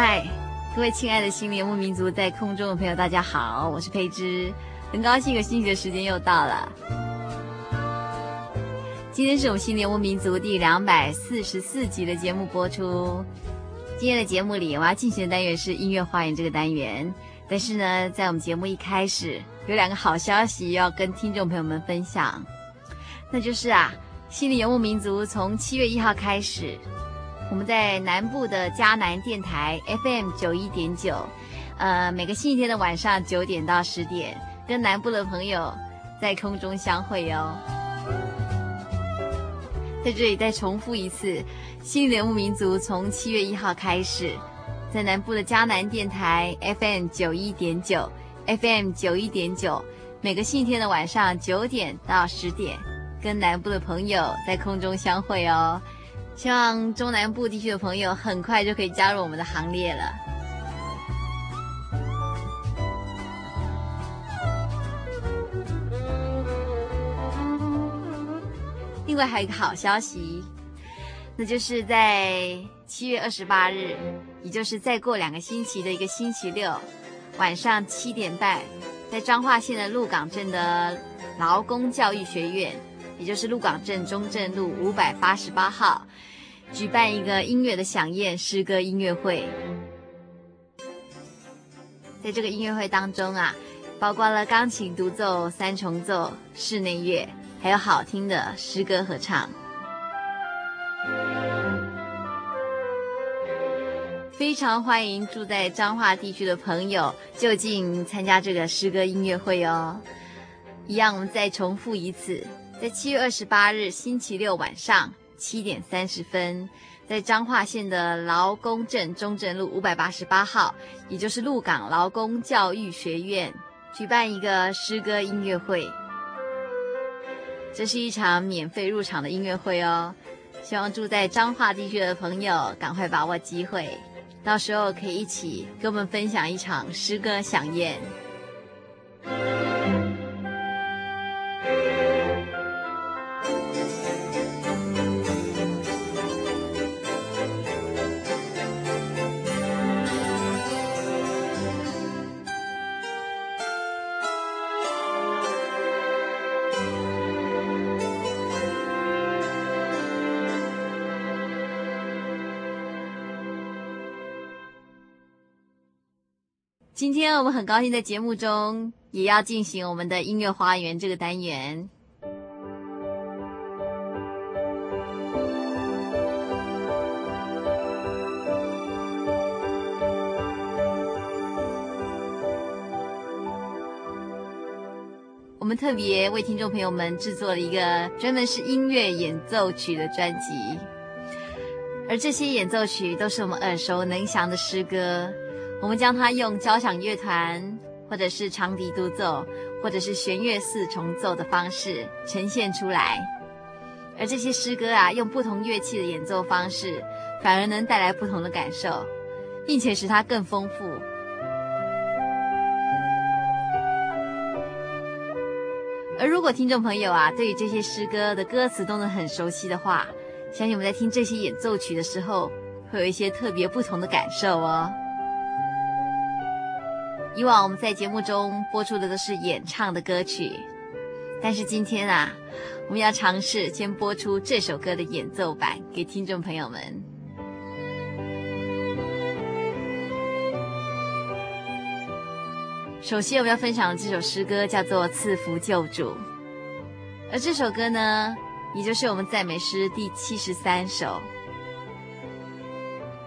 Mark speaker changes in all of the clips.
Speaker 1: 嗨，各位亲爱的心灵游牧民族，在空中的朋友，大家好，我是佩芝，很高兴有星期的时间又到了。今天是我们心灵游牧民族第两百四十四集的节目播出。今天的节目里，我要进行的单元是音乐花园这个单元。但是呢，在我们节目一开始，有两个好消息要跟听众朋友们分享，那就是啊，心灵游牧民族从七月一号开始。我们在南部的嘉南电台 FM 九一点九，呃，每个星期天的晚上九点到十点，跟南部的朋友在空中相会哦。在这里再重复一次，心灵游牧民族从七月一号开始，在南部的嘉南电台 FM 九一点九，FM 九一点九，每个星期天的晚上九点到十点，跟南部的朋友在空中相会哦。希望中南部地区的朋友很快就可以加入我们的行列了。另外还有一个好消息，那就是在七月二十八日，也就是再过两个星期的一个星期六晚上七点半，在彰化县的鹿港镇的劳工教育学院。也就是鹿港镇中正路五百八十八号，举办一个音乐的响宴诗歌音乐会。在这个音乐会当中啊，包括了钢琴独奏、三重奏、室内乐，还有好听的诗歌合唱。非常欢迎住在彰化地区的朋友就近参加这个诗歌音乐会哦。一样，我们再重复一次。在七月二十八日星期六晚上七点三十分，在彰化县的劳工镇中正路五百八十八号，也就是鹿港劳工教育学院，举办一个诗歌音乐会。这是一场免费入场的音乐会哦，希望住在彰化地区的朋友赶快把握机会，到时候可以一起跟我们分享一场诗歌饗宴。今天我们很高兴在节目中也要进行我们的音乐花园这个单元。我们特别为听众朋友们制作了一个专门是音乐演奏曲的专辑，而这些演奏曲都是我们耳熟能详的诗歌。我们将它用交响乐团，或者是长笛独奏，或者是弦乐四重奏的方式呈现出来。而这些诗歌啊，用不同乐器的演奏方式，反而能带来不同的感受。并且使它更丰富。而如果听众朋友啊，对于这些诗歌的歌词都能很熟悉的话，相信我们在听这些演奏曲的时候，会有一些特别不同的感受哦。以往我们在节目中播出的都是演唱的歌曲，但是今天啊，我们要尝试先播出这首歌的演奏版给听众朋友们。首先我们要分享的这首诗歌叫做《赐福救主》，而这首歌呢，也就是我们赞美诗第七十三首。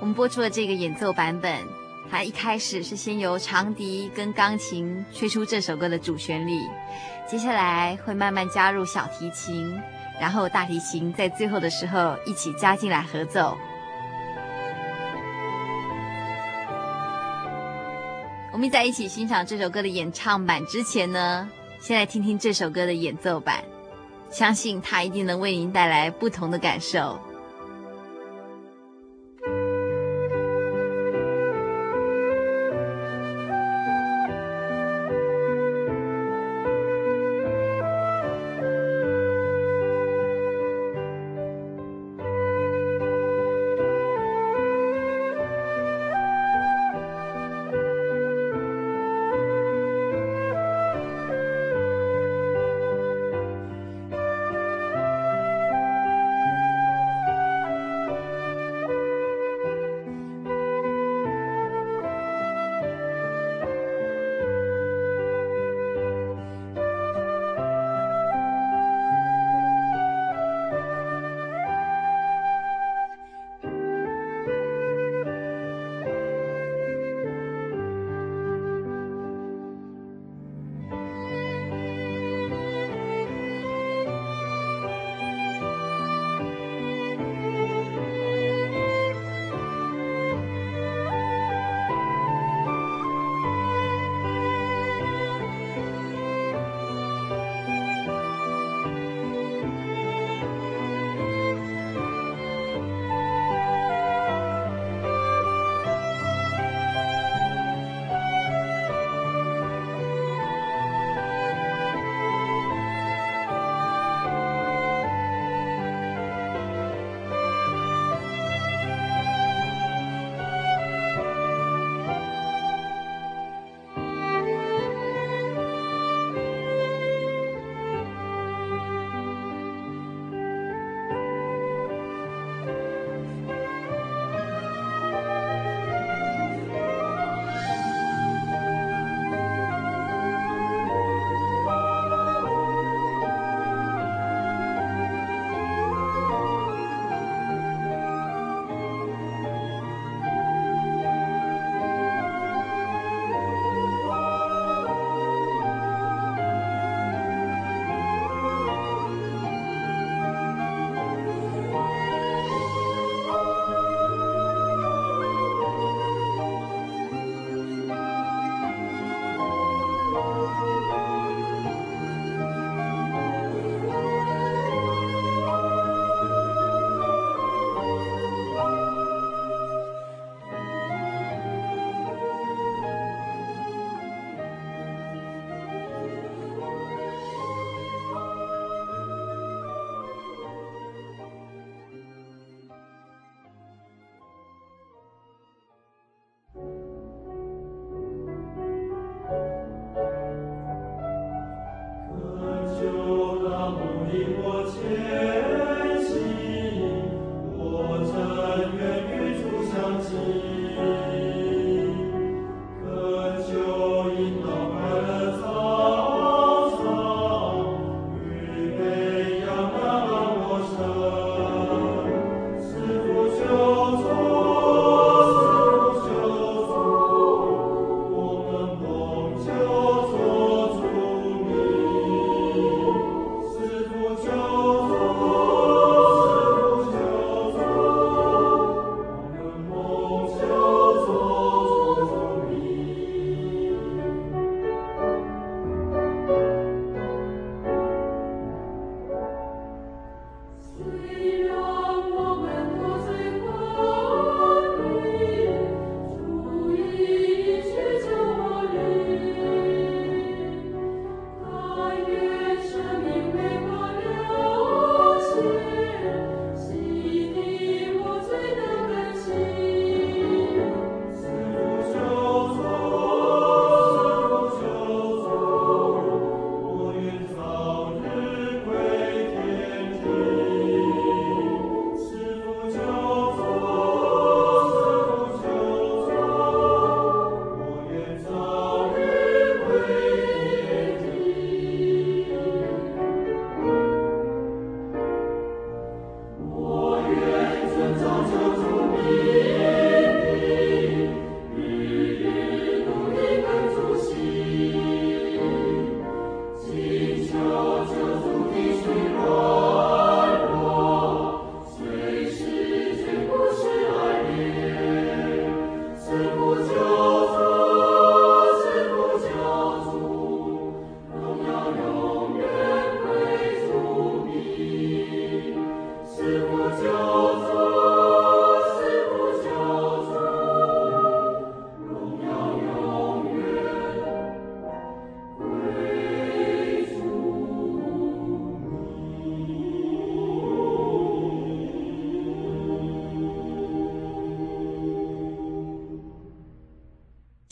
Speaker 1: 我们播出了这个演奏版本。它一开始是先由长笛跟钢琴吹出这首歌的主旋律，接下来会慢慢加入小提琴，然后大提琴在最后的时候一起加进来合奏。我们在一起欣赏这首歌的演唱版之前呢，先来听听这首歌的演奏版，相信它一定能为您带来不同的感受。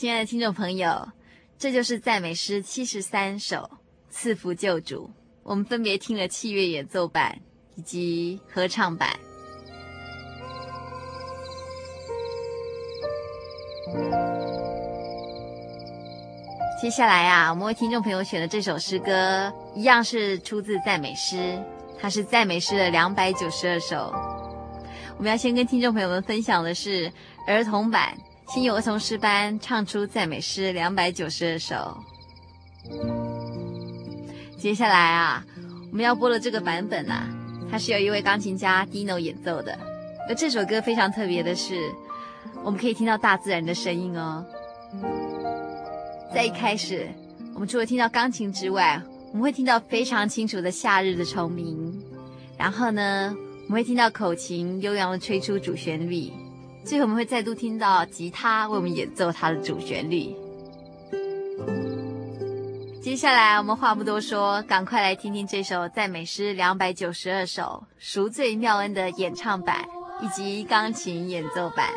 Speaker 2: 亲爱的听众朋友，这就是赞美诗七十三首《赐福救主》，我们分别听了器乐演奏版以及合唱版。接下来啊，我们为听众朋友选的这首诗歌，一样是出自赞美诗，它是赞美诗的两百九十二首。我们要先跟听众朋友们分享的是儿童版。新友儿童诗班唱出赞美诗两百九十二首。接下来啊，我们要播的这个版本啊，它是由一位钢琴家 Dino 演奏的。而这首歌非常特别的是，我们可以听到大自然的声音哦。在一开始，我们除了听到钢琴之外，我们会听到非常清楚的夏日的虫鸣。然后呢，我们会听到口琴悠扬的吹出主旋律。最后我们会再度听到吉他为我们演奏它的主旋律。接下来我们话不多说，赶快来听听这首赞美诗两百九十二首赎罪妙恩的演唱版以及钢琴演奏版。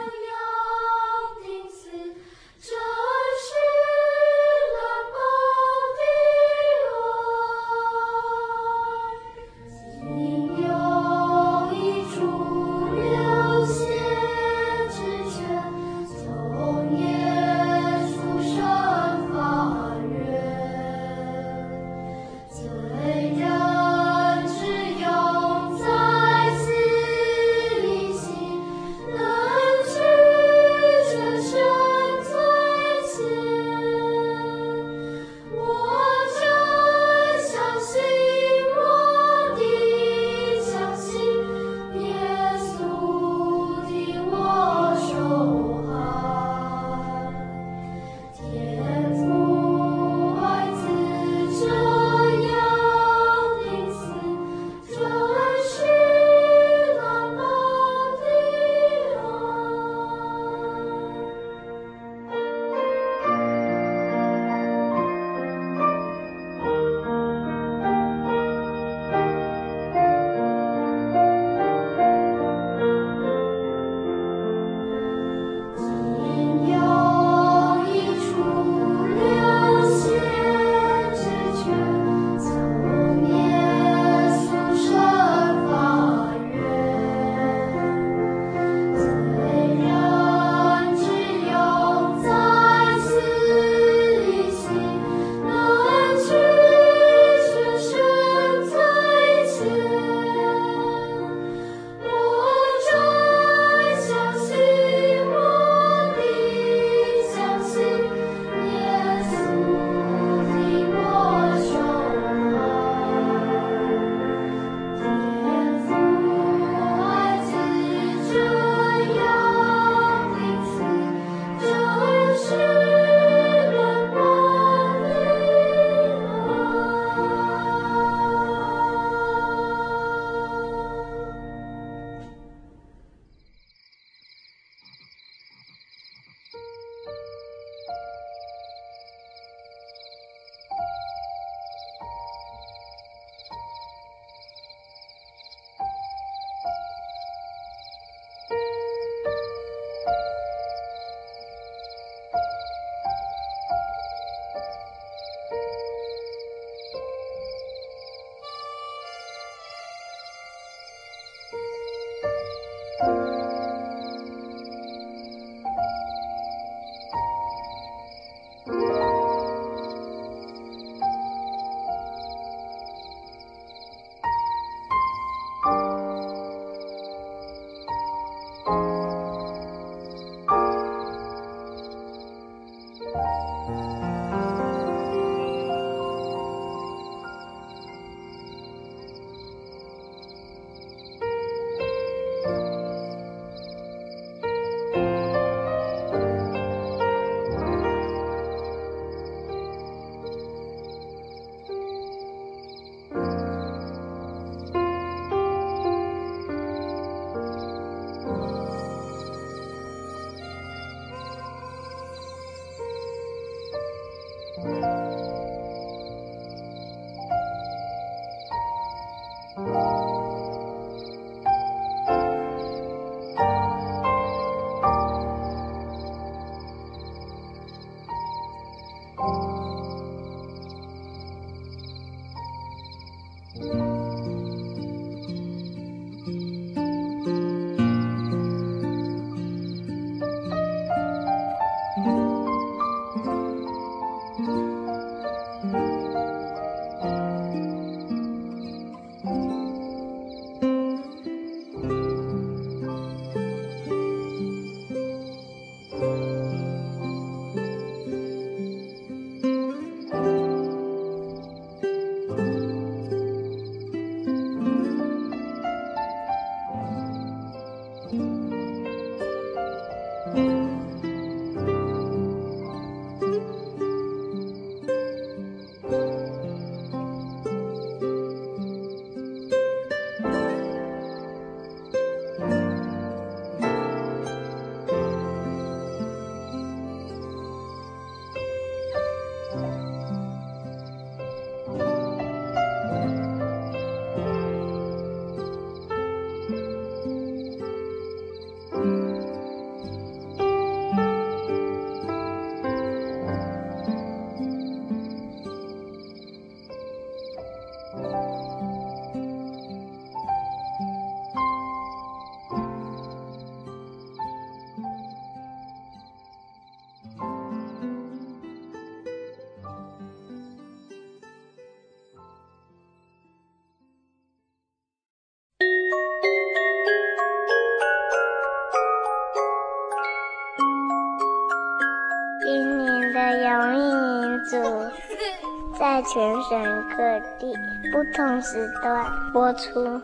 Speaker 3: 全省各地不同时段播出。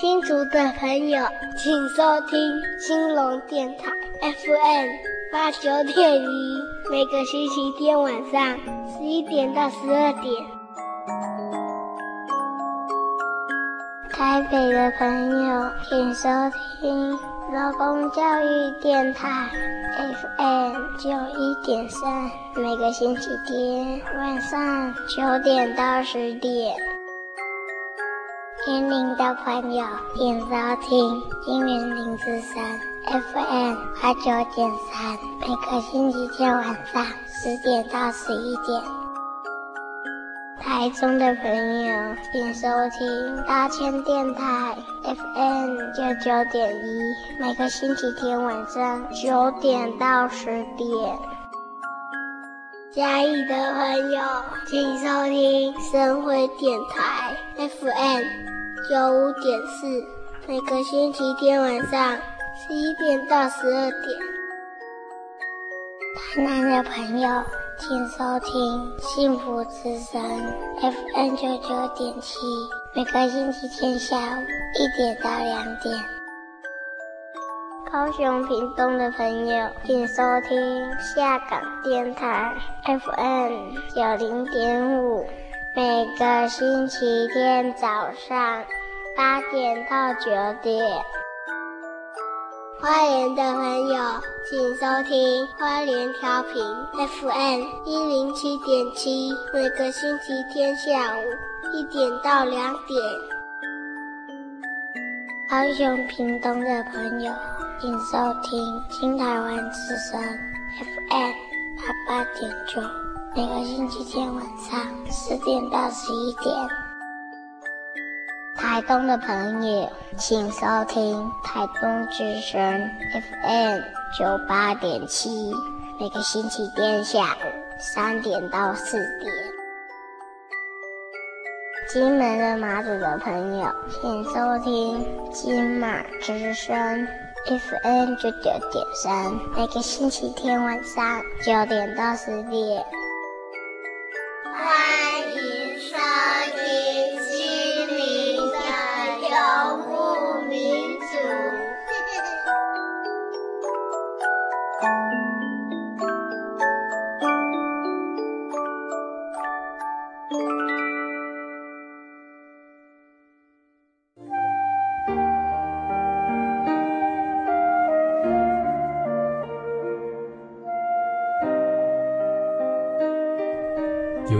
Speaker 3: 新竹的朋友，请收听兴隆电台 FM 八九点一，每个星期天晚上十一点到十二点。台北的朋友，请收听劳工教育电台 FM 九一点三，每个星期天晚上九点到十点。天灵的朋友，请收听金源零四三 FM 八九点三，每个星期天晚上十点到十一点。台中的朋友，请收听大千电台 FM 九九点一，每个星期天晚上九点到十点。嘉义的朋友，请收听深辉电台 FM。九五点四，每个星期天晚上十一点到十二点。台南的朋友，请收听幸福之声 FM 九九点七，每个星期天下午一点到两点。高雄屏东的朋友，请收听下港电台 FM 九零点五，每个星期天早上。八点到九点，花莲的朋友请收听花莲调频 FM 一零七点七，每个星期天下午一点到两点。高雄屏东的朋友请收听新台湾之声 FM 八八点九，每个星期天晚上十点到十一点。台东的朋友，请收听台东之声 FM 九八点七，每个星期天下午三点到四点。金门的马祖的朋友，请收听金马之声 FM 九九点三，每个星期天晚上九点到十点。
Speaker 4: 有一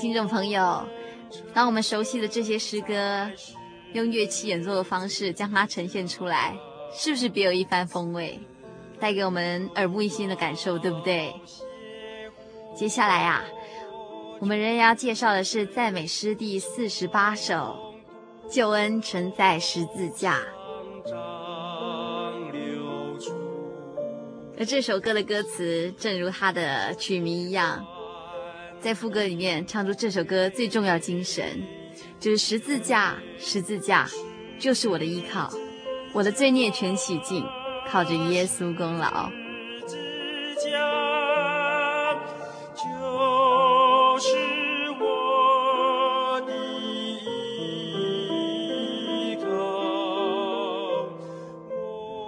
Speaker 1: 听众朋友，当我们熟悉的这些诗歌，用乐器演奏的方式将它呈现出来，是不是别有一番风味，带给我们耳目一新的感受，对不对？接下来啊，我们仍然要介绍的是赞美诗第四十八首《救恩存在十字架》。而这首歌的歌词，正如它的曲名一样。在副歌里面唱出这首歌最重要精神就是十字架十字架就是我的依靠我的罪孽全洗净靠着耶稣功劳。十字架就是我的依靠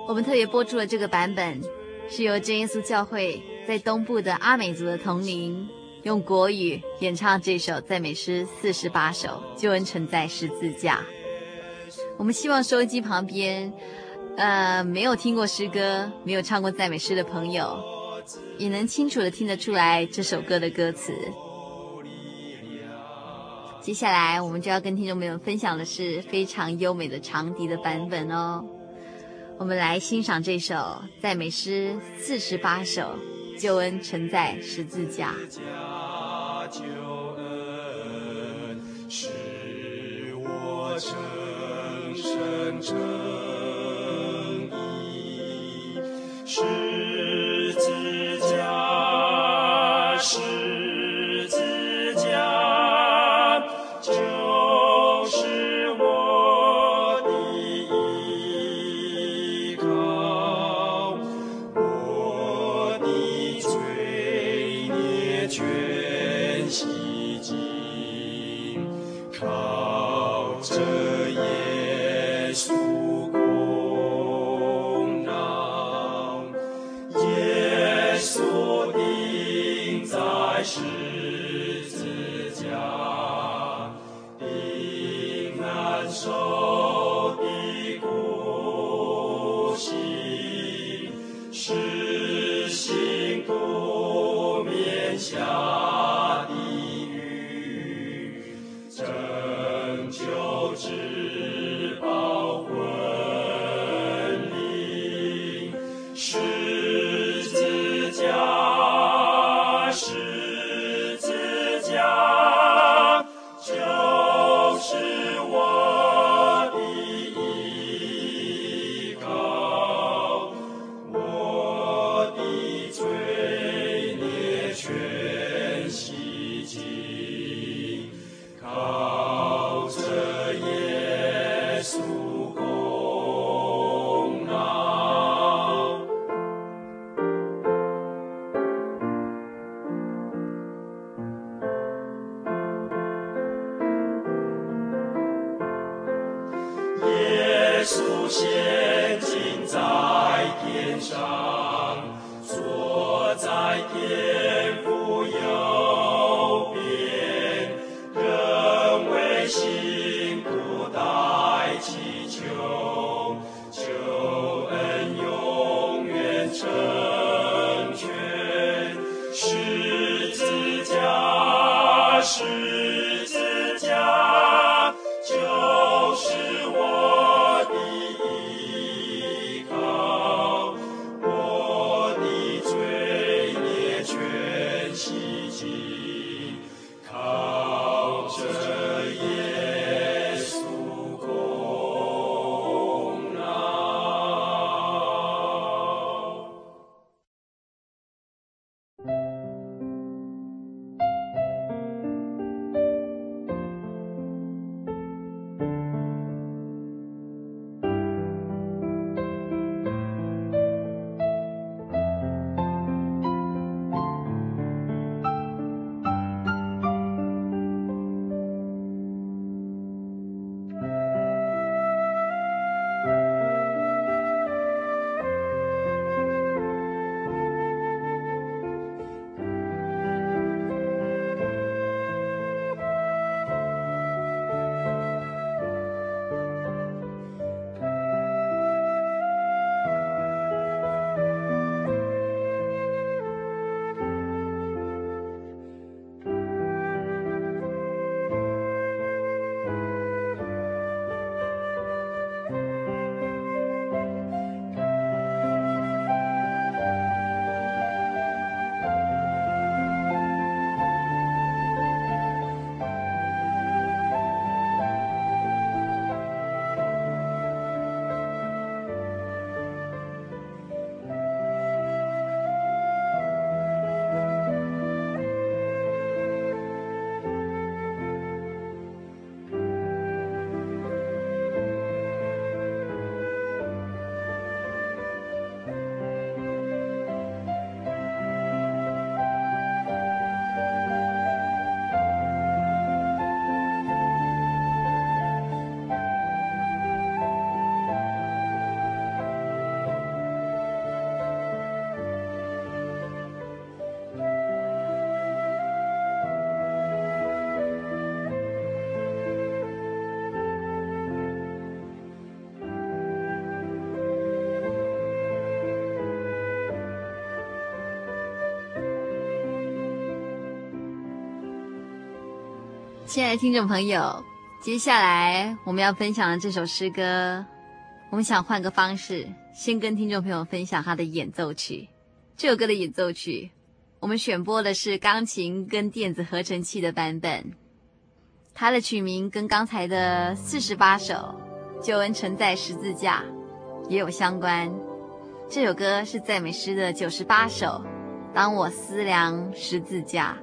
Speaker 1: 我们特别播出了这个版本是由真耶稣教会在东部的阿美族的同龄用国语演唱这首赞美诗四十八首，救恩存在十字架。我们希望收音机旁边，呃，没有听过诗歌、没有唱过赞美诗的朋友，也能清楚的听得出来这首歌的歌词。接下来我们就要跟听众朋友分享的是非常优美的长笛的版本哦。我们来欣赏这首赞美诗四十八首，救恩存在十字架。
Speaker 5: 救恩使我成圣称义，亲爱的
Speaker 1: 听众朋友，接下来我们要分享的这首诗歌，我们想换个方式，先跟听众朋友分享它的演奏曲。这首歌的演奏曲，我们选播的是钢琴跟电子合成器的版本。它的曲名跟刚才的四十八首《救恩承载十字架》也有相关。这首歌是赞美诗的九十八首，《当我思量十字架》。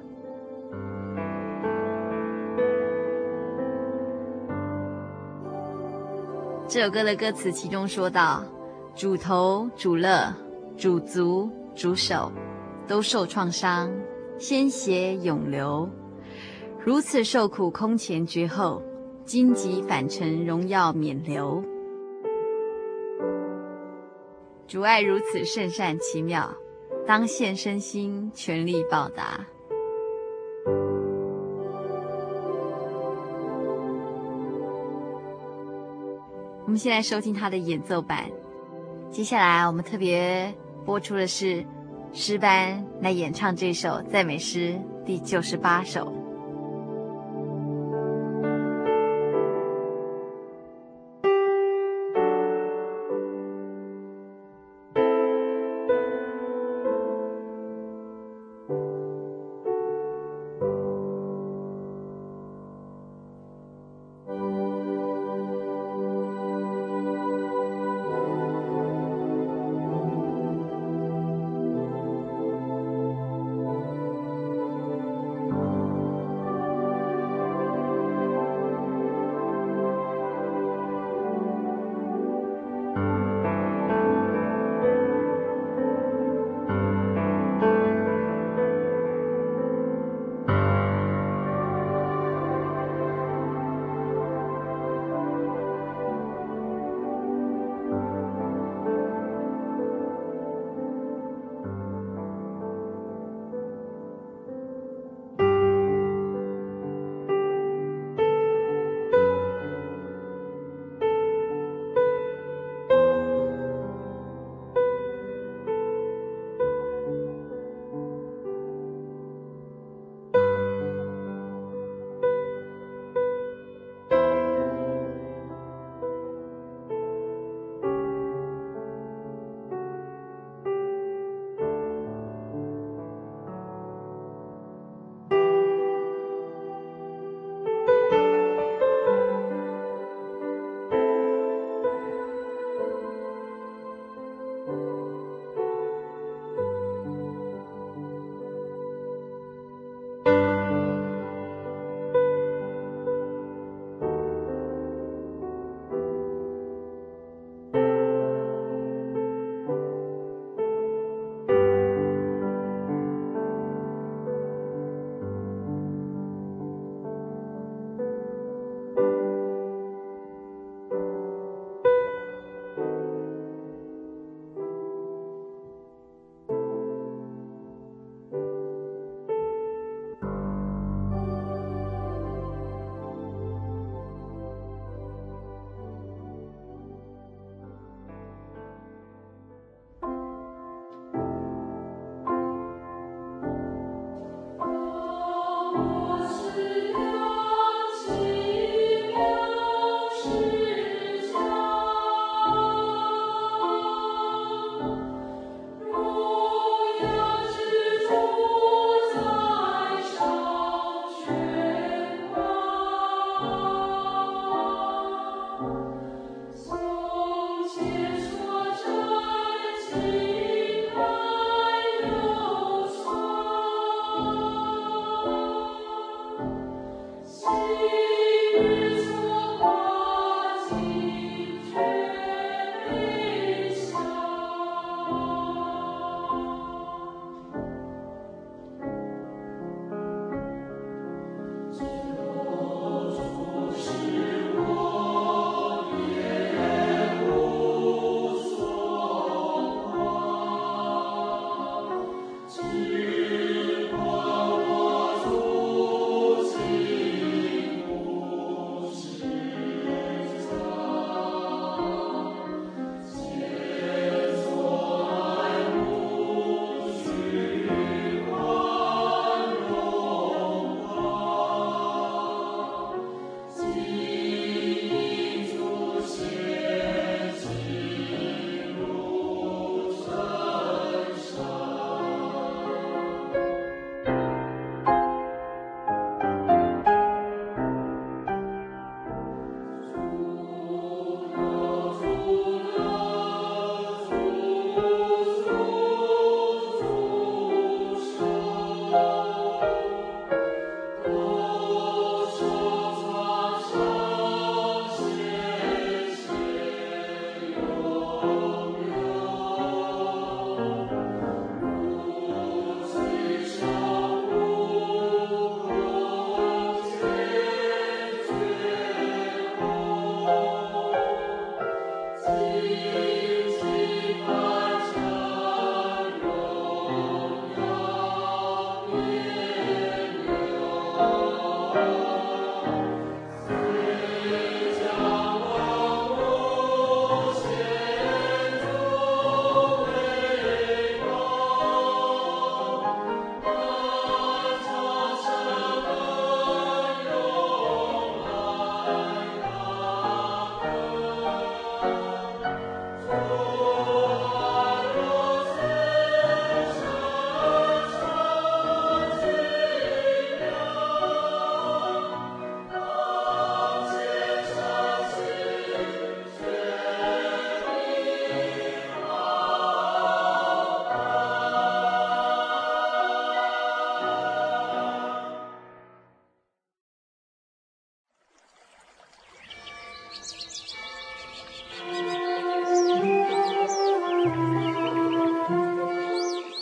Speaker 1: 这首歌的歌词其中说到：“主头、主乐、主足、主手，都受创伤，鲜血涌流，如此受苦空前绝后，荆棘反成荣耀免流。主爱如此圣善奇妙，当献身心全力报答。”我们先来收听他的演奏版。接下来，我们特别播出的是诗班来演唱这首赞美诗第九十八首。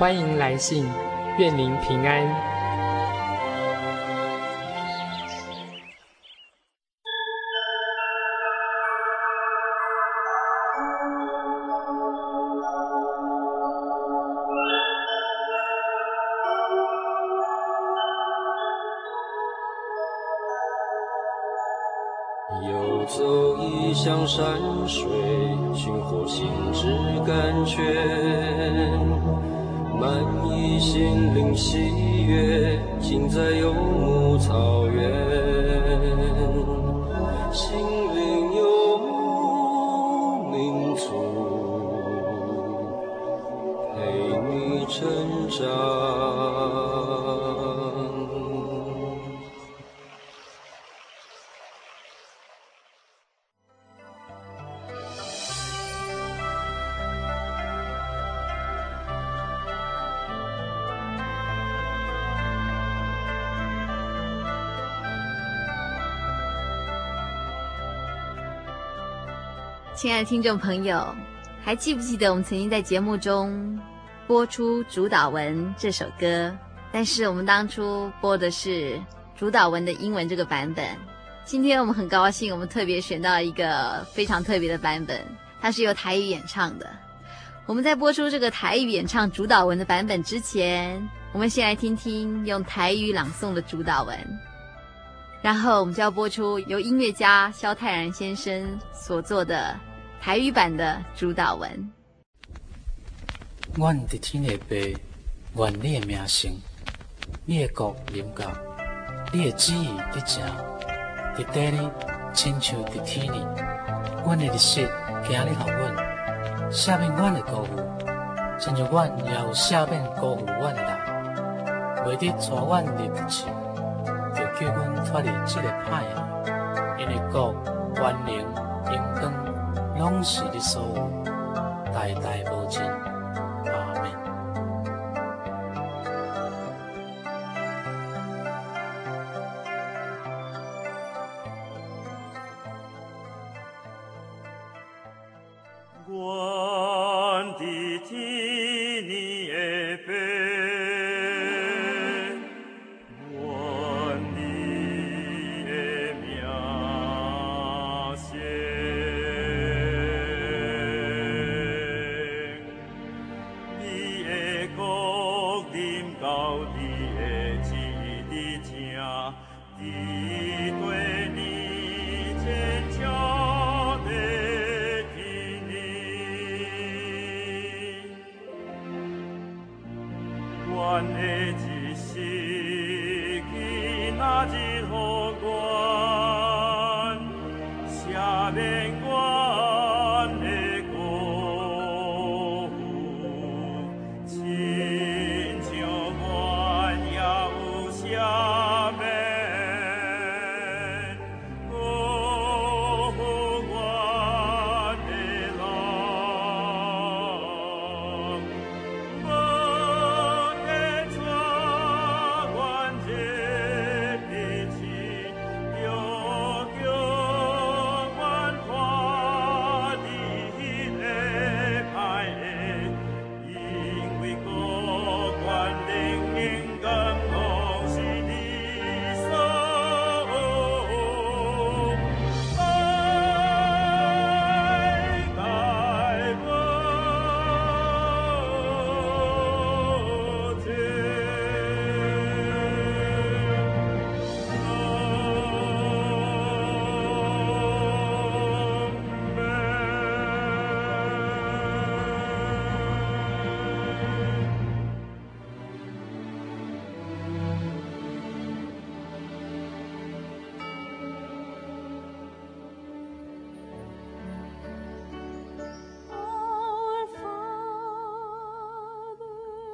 Speaker 6: 欢迎来信，愿您平安。
Speaker 1: 亲爱的听众朋友，还记不记得我们曾经在节目中播出主导文这首歌？但是我们当初播的是主导文的英文这个版本。今天我们很高兴，我们特别选到一个非常特别的版本，它是由台语演唱的。我们在播出这个台语演唱主导文的版本之前，我们先来听听用台语朗诵的主导文，然后我们就要播出由音乐家萧泰然先生所做的。台语版的主祷文。
Speaker 7: 愿伫天下爸，愿你的名声，你的国临到，你的旨意伫正，伫地里亲像伫天里。阮的日色，今日予阮，赦免阮的过犯，亲像阮也有赦免过犯阮的人。袂得带阮入去，就叫阮脱离这个歹的，因为国、权能、荣光。拢是你所有，代代无尽。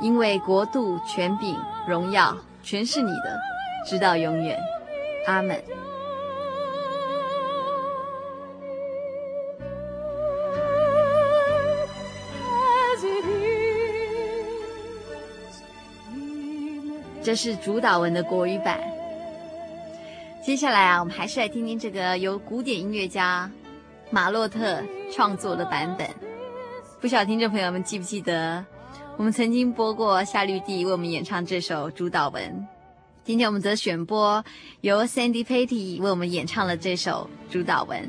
Speaker 8: 因为国度、权柄、荣耀，全是你的，直到永远。阿门。这是主导文的国语版。接下来啊，我们还是来听听这个由古典音乐家马洛特创作的版本。不晓得听众朋友们记不记得，我们曾经播过夏绿蒂为我们演唱这首主导文。今天我们则选播由 Sandy Patty 为我们演唱了这首主导文。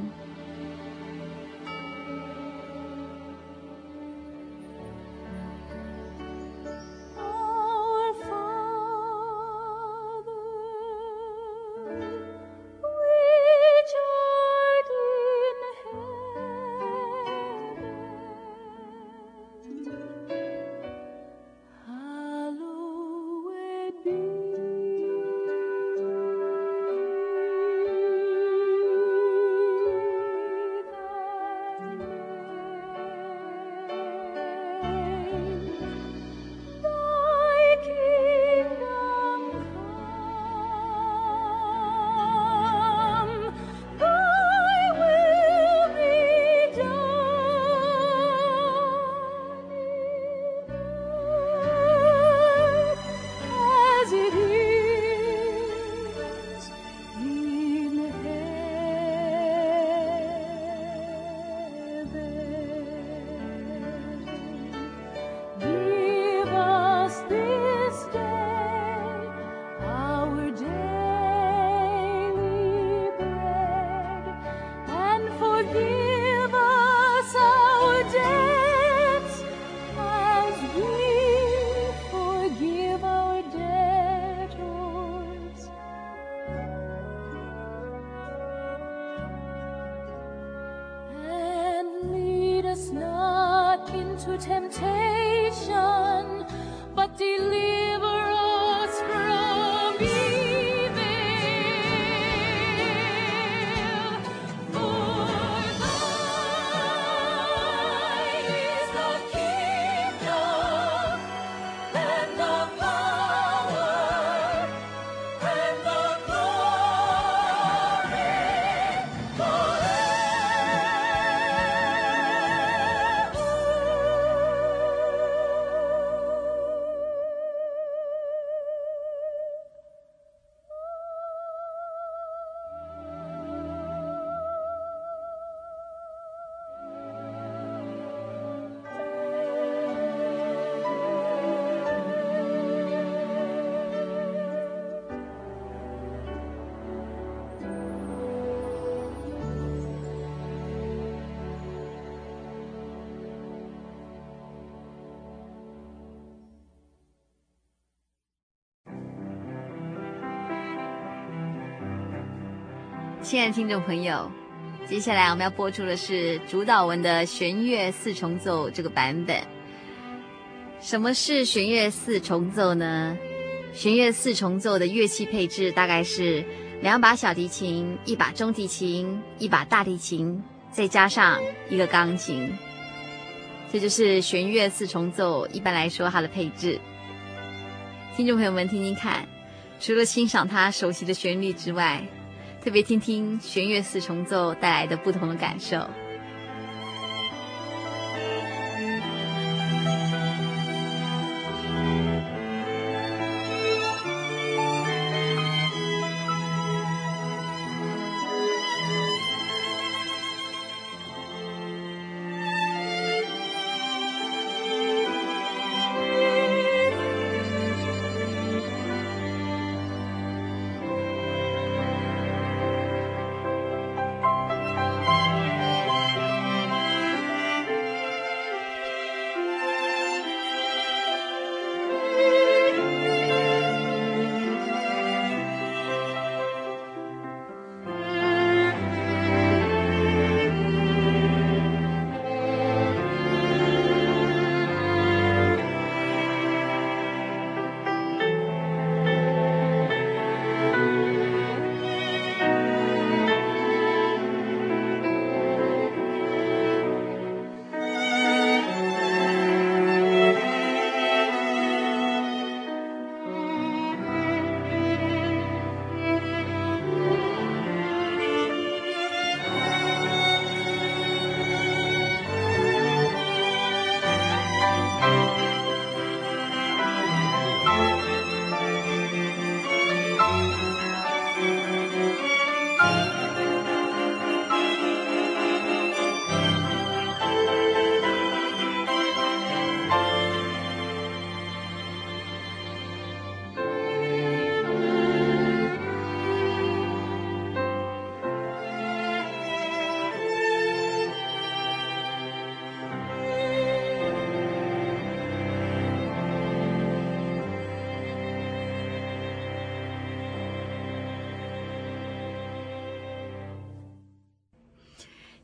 Speaker 8: 亲爱的听众朋友，接下来我们要播出的是主导文的弦乐四重奏这个版本。什么是弦乐四重奏呢？弦乐四重奏的乐器配置大概是两把小提琴、一把中提琴、一把大提琴，再加上一个钢琴。这就是弦乐四重奏一般来说它的配置。听众朋友们听听看，除了欣赏它熟悉的旋律之外，特别听听弦乐四重奏带来的不同的感受。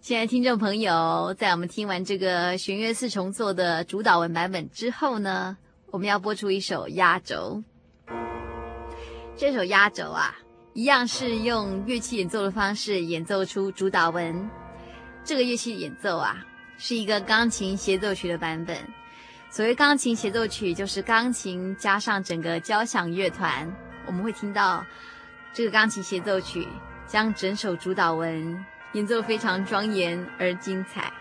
Speaker 1: 亲爱的听众朋友，在我们听完这个弦乐四重奏的主导文版本之后呢，我们要播出一首压轴。这首压轴啊，一样是用乐器演奏的方式演奏出主导文。这个乐器演奏啊，是一个钢琴协奏曲的版本。所谓钢琴协奏曲，就是钢琴加上整个交响乐团。我们会听到这个钢琴协奏曲将整首主导文。演奏非常庄严而精彩。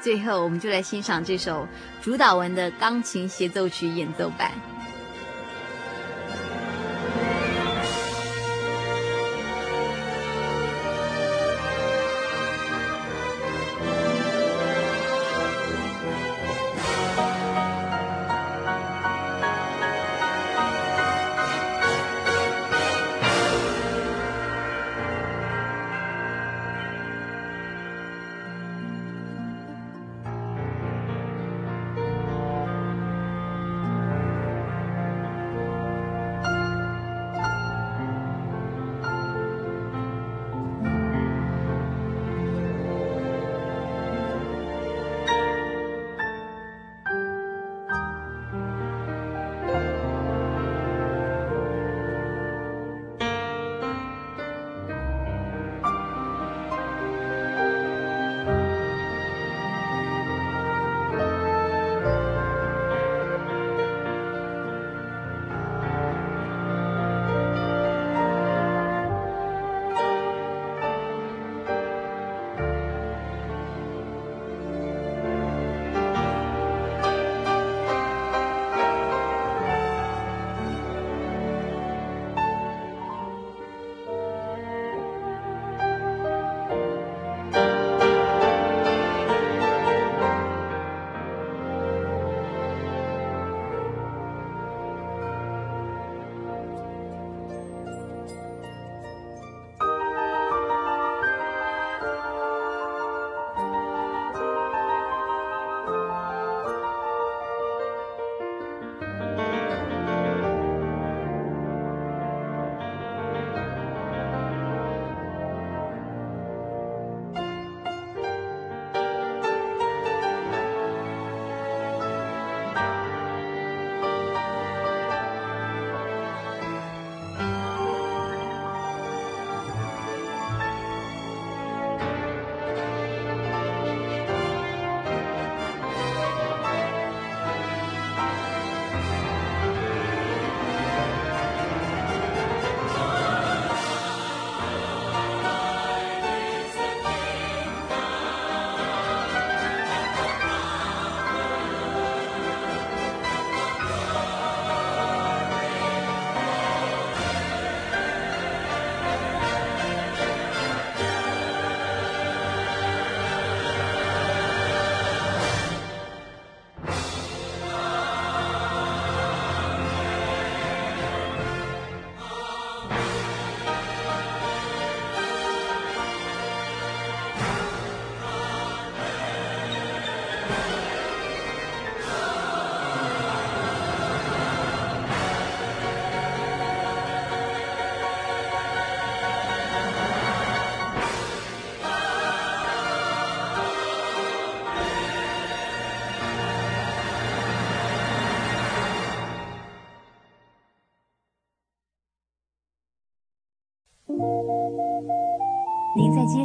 Speaker 1: 最后，我们就来欣赏这首主导文的钢琴协奏曲演奏版。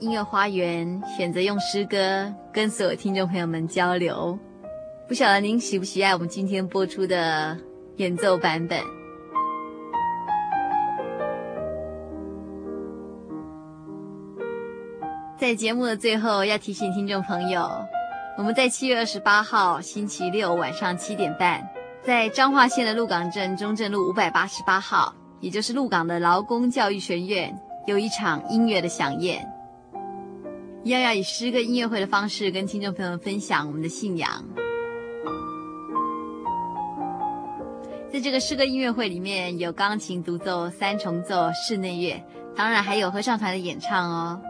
Speaker 1: 音乐花园选择用诗歌跟所有听众朋友们交流，不晓得您喜不喜爱我们今天播出的演奏版本。在节目的最后，要提醒听众朋友，我们在七月二十八号星期六晚上七点半，在彰化县的鹿港镇中正路五百八十八号，也就是鹿港的劳工教育学院，有一场音乐的响宴。一样要以诗歌音乐会的方式跟听众朋友们分享我们的信仰。在这个诗歌音乐会里面，有钢琴独奏、三重奏、室内乐，当然还有合唱团的演唱哦。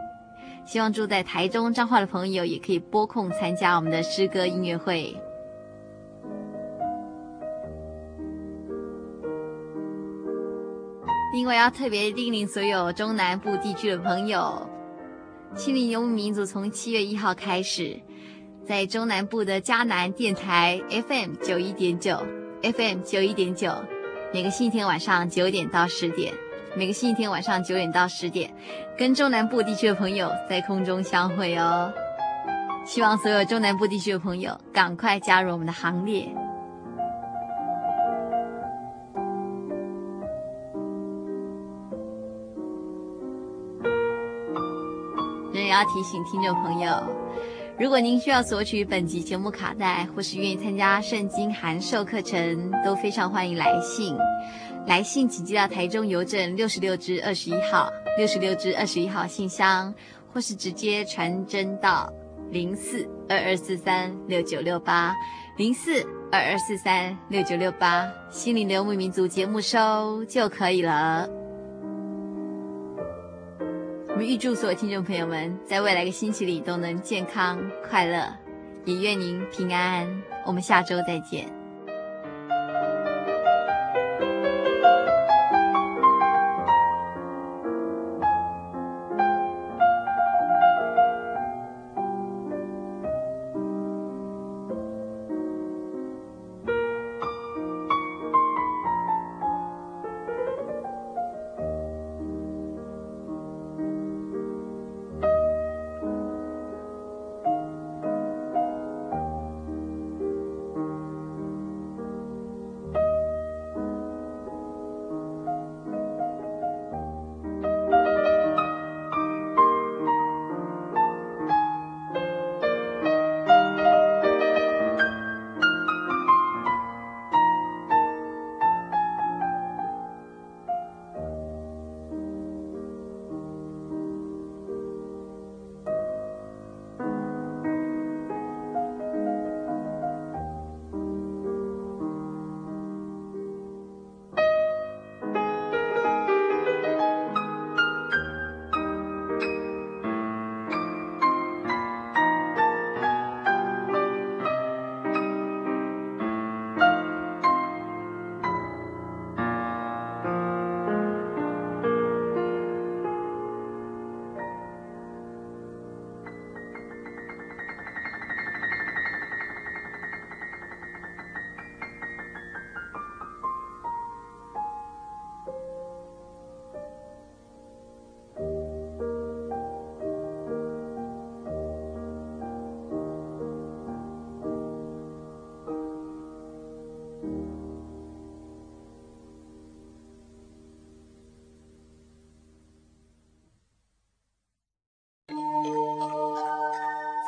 Speaker 1: 希望住在台中彰化的朋友也可以拨空参加我们的诗歌音乐会。另外，要特别叮咛所有中南部地区的朋友。心灵游牧民族从七月一号开始，在中南部的嘉南电台 FM 九一点九 FM 九一点九，每个星期天晚上九点到十点，每个星期天晚上九点到十点，跟中南部地区的朋友在空中相会哦。希望所有中南部地区的朋友赶快加入我们的行列。也要提醒听众朋友，如果您需要索取本集节目卡带，或是愿意参加圣经函授课程，都非常欢迎来信。来信请寄到台中邮政六十六支二十一号六十六支二十一号信箱，或是直接传真到零四二二四三六九六八零四二二四三六九六八，心灵流牧民族节目收就可以了。我们预祝所有听众朋友们在未来个星期里都能健康快乐，也愿您平安。我们下周再见。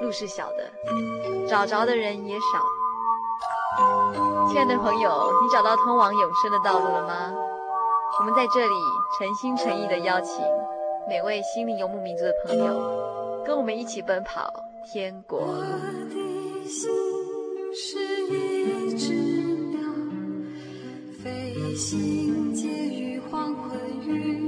Speaker 1: 路是小的，找着的人也少。亲爱的朋友，你找到通往永生的道路了吗？我们在这里诚心诚意地邀请每位心灵游牧民族的朋友，跟我们一起奔跑天国。
Speaker 9: 我的心是一只鸟，飞行介于黄昏与